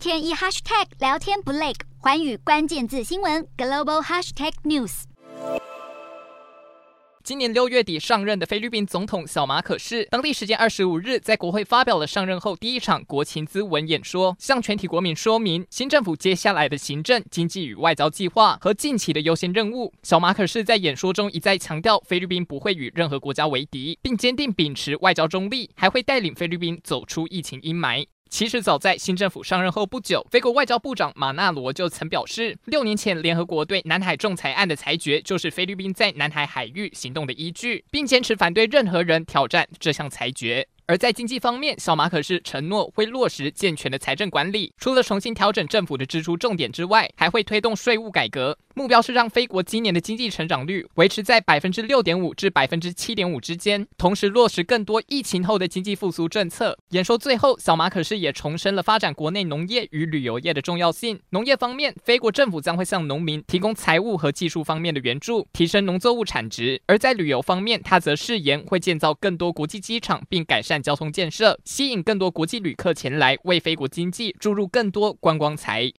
天一 hashtag 聊天不累，环宇关键字新闻 global hashtag news。今年六月底上任的菲律宾总统小马可仕，当地时间二十五日在国会发表了上任后第一场国情咨文演说，向全体国民说明新政府接下来的行政、经济与外交计划和近期的优先任务。小马可仕在演说中一再强调，菲律宾不会与任何国家为敌，并坚定秉持外交中立，还会带领菲律宾走出疫情阴霾。其实早在新政府上任后不久，菲国外交部长马纳罗就曾表示，六年前联合国对南海仲裁案的裁决就是菲律宾在南海海域行动的依据，并坚持反对任何人挑战这项裁决。而在经济方面，小马可是承诺会落实健全的财政管理，除了重新调整政府的支出重点之外，还会推动税务改革，目标是让菲国今年的经济成长率维持在百分之六点五至百分之七点五之间，同时落实更多疫情后的经济复苏政策。演说最后，小马可是也重申了发展国内农业与旅游业的重要性。农业方面，菲国政府将会向农民提供财务和技术方面的援助，提升农作物产值；而在旅游方面，他则誓言会建造更多国际机场，并改善。交通建设，吸引更多国际旅客前来，为菲国经济注入更多观光财。